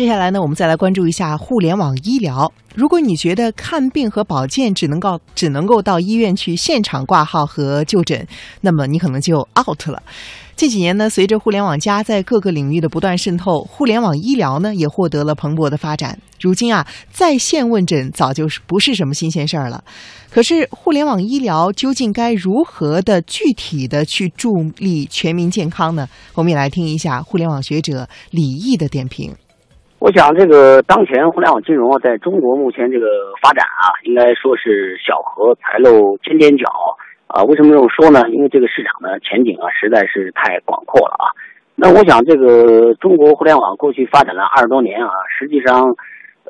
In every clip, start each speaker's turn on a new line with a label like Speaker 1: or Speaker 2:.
Speaker 1: 接下来呢，我们再来关注一下互联网医疗。如果你觉得看病和保健只能够只能够到医院去现场挂号和就诊，那么你可能就 out 了。这几年呢，随着互联网加在各个领域的不断渗透，互联网医疗呢也获得了蓬勃的发展。如今啊，在线问诊早就是不是什么新鲜事儿了。可是，互联网医疗究竟该如何的具体的去助力全民健康呢？我们也来听一下互联网学者李毅的点评。
Speaker 2: 我想，这个当前互联网金融啊，在中国目前这个发展啊，应该说是小荷才露尖尖角。啊，为什么这么说呢？因为这个市场的前景啊，实在是太广阔了啊。那我想，这个中国互联网过去发展了二十多年啊，实际上，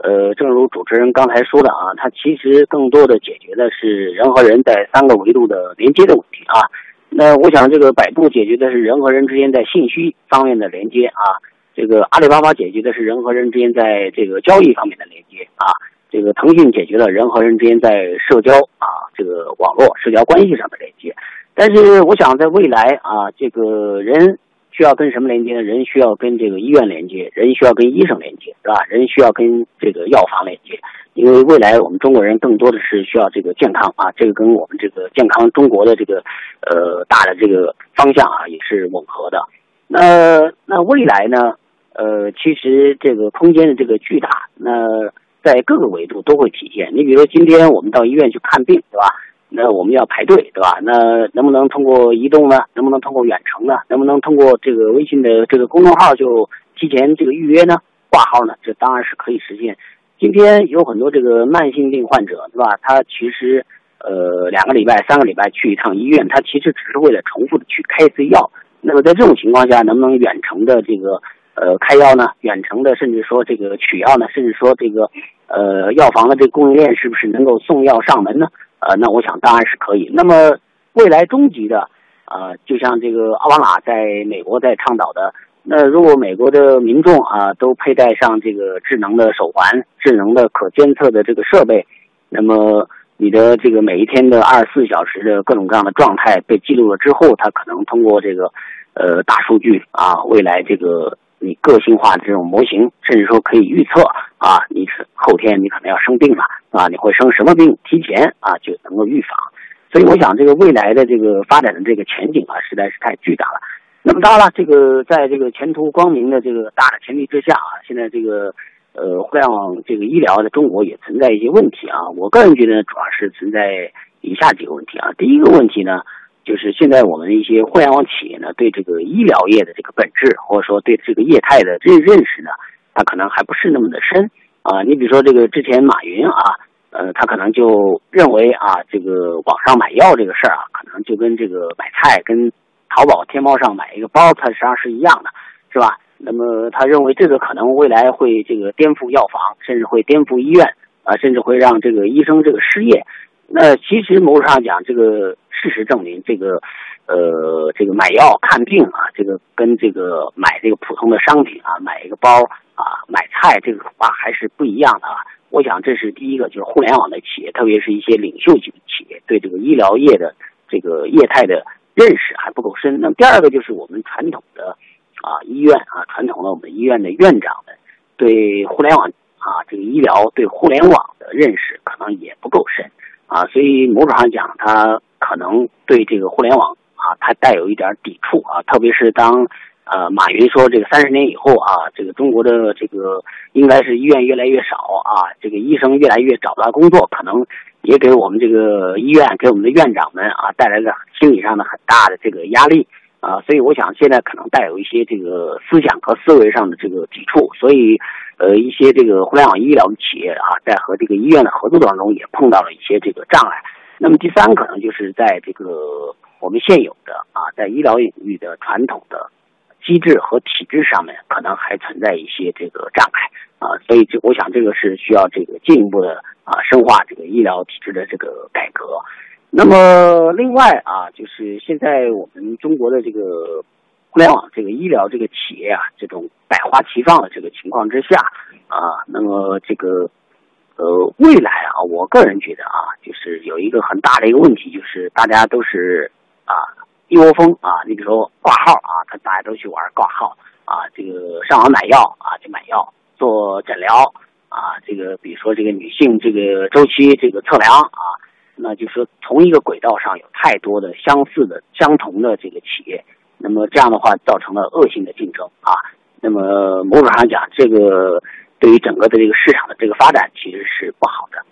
Speaker 2: 呃，正如主持人刚才说的啊，它其实更多的解决的是人和人在三个维度的连接的问题啊。那我想，这个百度解决的是人和人之间在信息方面的连接啊，这个阿里巴巴解决的是人和人之间在这个交易方面的连接啊。这个腾讯解决了人和人之间在社交啊这个网络社交关系上的连接，但是我想在未来啊，这个人需要跟什么连接呢？人需要跟这个医院连接，人需要跟医生连接，是吧？人需要跟这个药房连接，因为未来我们中国人更多的是需要这个健康啊，这个跟我们这个健康中国的这个呃大的这个方向啊也是吻合的。那那未来呢？呃，其实这个空间的这个巨大，那。在各个维度都会体现。你比如说，今天我们到医院去看病，对吧？那我们要排队，对吧？那能不能通过移动呢？能不能通过远程呢？能不能通过这个微信的这个公众号就提前这个预约呢？挂号呢？这当然是可以实现。今天有很多这个慢性病患者，对吧？他其实呃两个礼拜、三个礼拜去一趟医院，他其实只是为了重复的去开一次药。那么在这种情况下，能不能远程的这个？呃，开药呢，远程的，甚至说这个取药呢，甚至说这个，呃，药房的这个供应链是不是能够送药上门呢？呃，那我想当然是可以。那么未来终极的，呃，就像这个奥巴马在美国在倡导的，那如果美国的民众啊都佩戴上这个智能的手环、智能的可监测的这个设备，那么你的这个每一天的二十四小时的各种各样的状态被记录了之后，它可能通过这个，呃，大数据啊，未来这个。你个性化的这种模型，甚至说可以预测啊，你是后天你可能要生病了啊，你会生什么病，提前啊就能够预防。所以我想，这个未来的这个发展的这个前景啊，实在是太巨大了。那么当然了，这个在这个前途光明的这个大的前提之下啊，现在这个呃互联网这个医疗在中国也存在一些问题啊。我个人觉得主要是存在以下几个问题啊。第一个问题呢。就是现在我们一些互联网企业呢，对这个医疗业的这个本质，或者说对这个业态的认认识呢，他可能还不是那么的深啊。你比如说这个之前马云啊，呃，他可能就认为啊，这个网上买药这个事儿啊，可能就跟这个买菜跟淘宝天猫上买一个包，它实际上是一样的，是吧？那么他认为这个可能未来会这个颠覆药房，甚至会颠覆医院啊，甚至会让这个医生这个失业。那其实某种上讲，这个。事实证明，这个，呃，这个买药看病啊，这个跟这个买这个普通的商品啊，买一个包啊，买菜这个恐怕还是不一样的啊。我想这是第一个，就是互联网的企业，特别是一些领袖级的企业，对这个医疗业的这个业态的认识还不够深。那么第二个就是我们传统的啊医院啊，传统的我们医院的院长们对互联网啊这个医疗对互联网的认识可能也不够深啊，所以某种上讲，他。可能对这个互联网啊，它带有一点抵触啊，特别是当呃马云说这个三十年以后啊，这个中国的这个应该是医院越来越少啊，这个医生越来越找不到工作，可能也给我们这个医院给我们的院长们啊带来了心理上的很大的这个压力啊，所以我想现在可能带有一些这个思想和思维上的这个抵触，所以呃一些这个互联网医疗的企业啊，在和这个医院的合作当中也碰到了一些这个障碍。那么第三可能就是在这个我们现有的啊，在医疗领域的传统的机制和体制上面，可能还存在一些这个障碍啊，所以这我想这个是需要这个进一步的啊深化这个医疗体制的这个改革。那么另外啊，就是现在我们中国的这个互联网这个医疗这个企业啊，这种百花齐放的这个情况之下啊，那么这个。呃，未来啊，我个人觉得啊，就是有一个很大的一个问题，就是大家都是啊一窝蜂啊，你比如说挂号啊，他大家都去玩挂号啊，这个上网买药啊去买药，做诊疗啊，这个比如说这个女性这个周期这个测量啊，那就是说同一个轨道上有太多的相似的、相同的这个企业，那么这样的话造成了恶性的竞争啊。那么某种上讲，这个对于整个的这个市场的这个发展其实是不好的。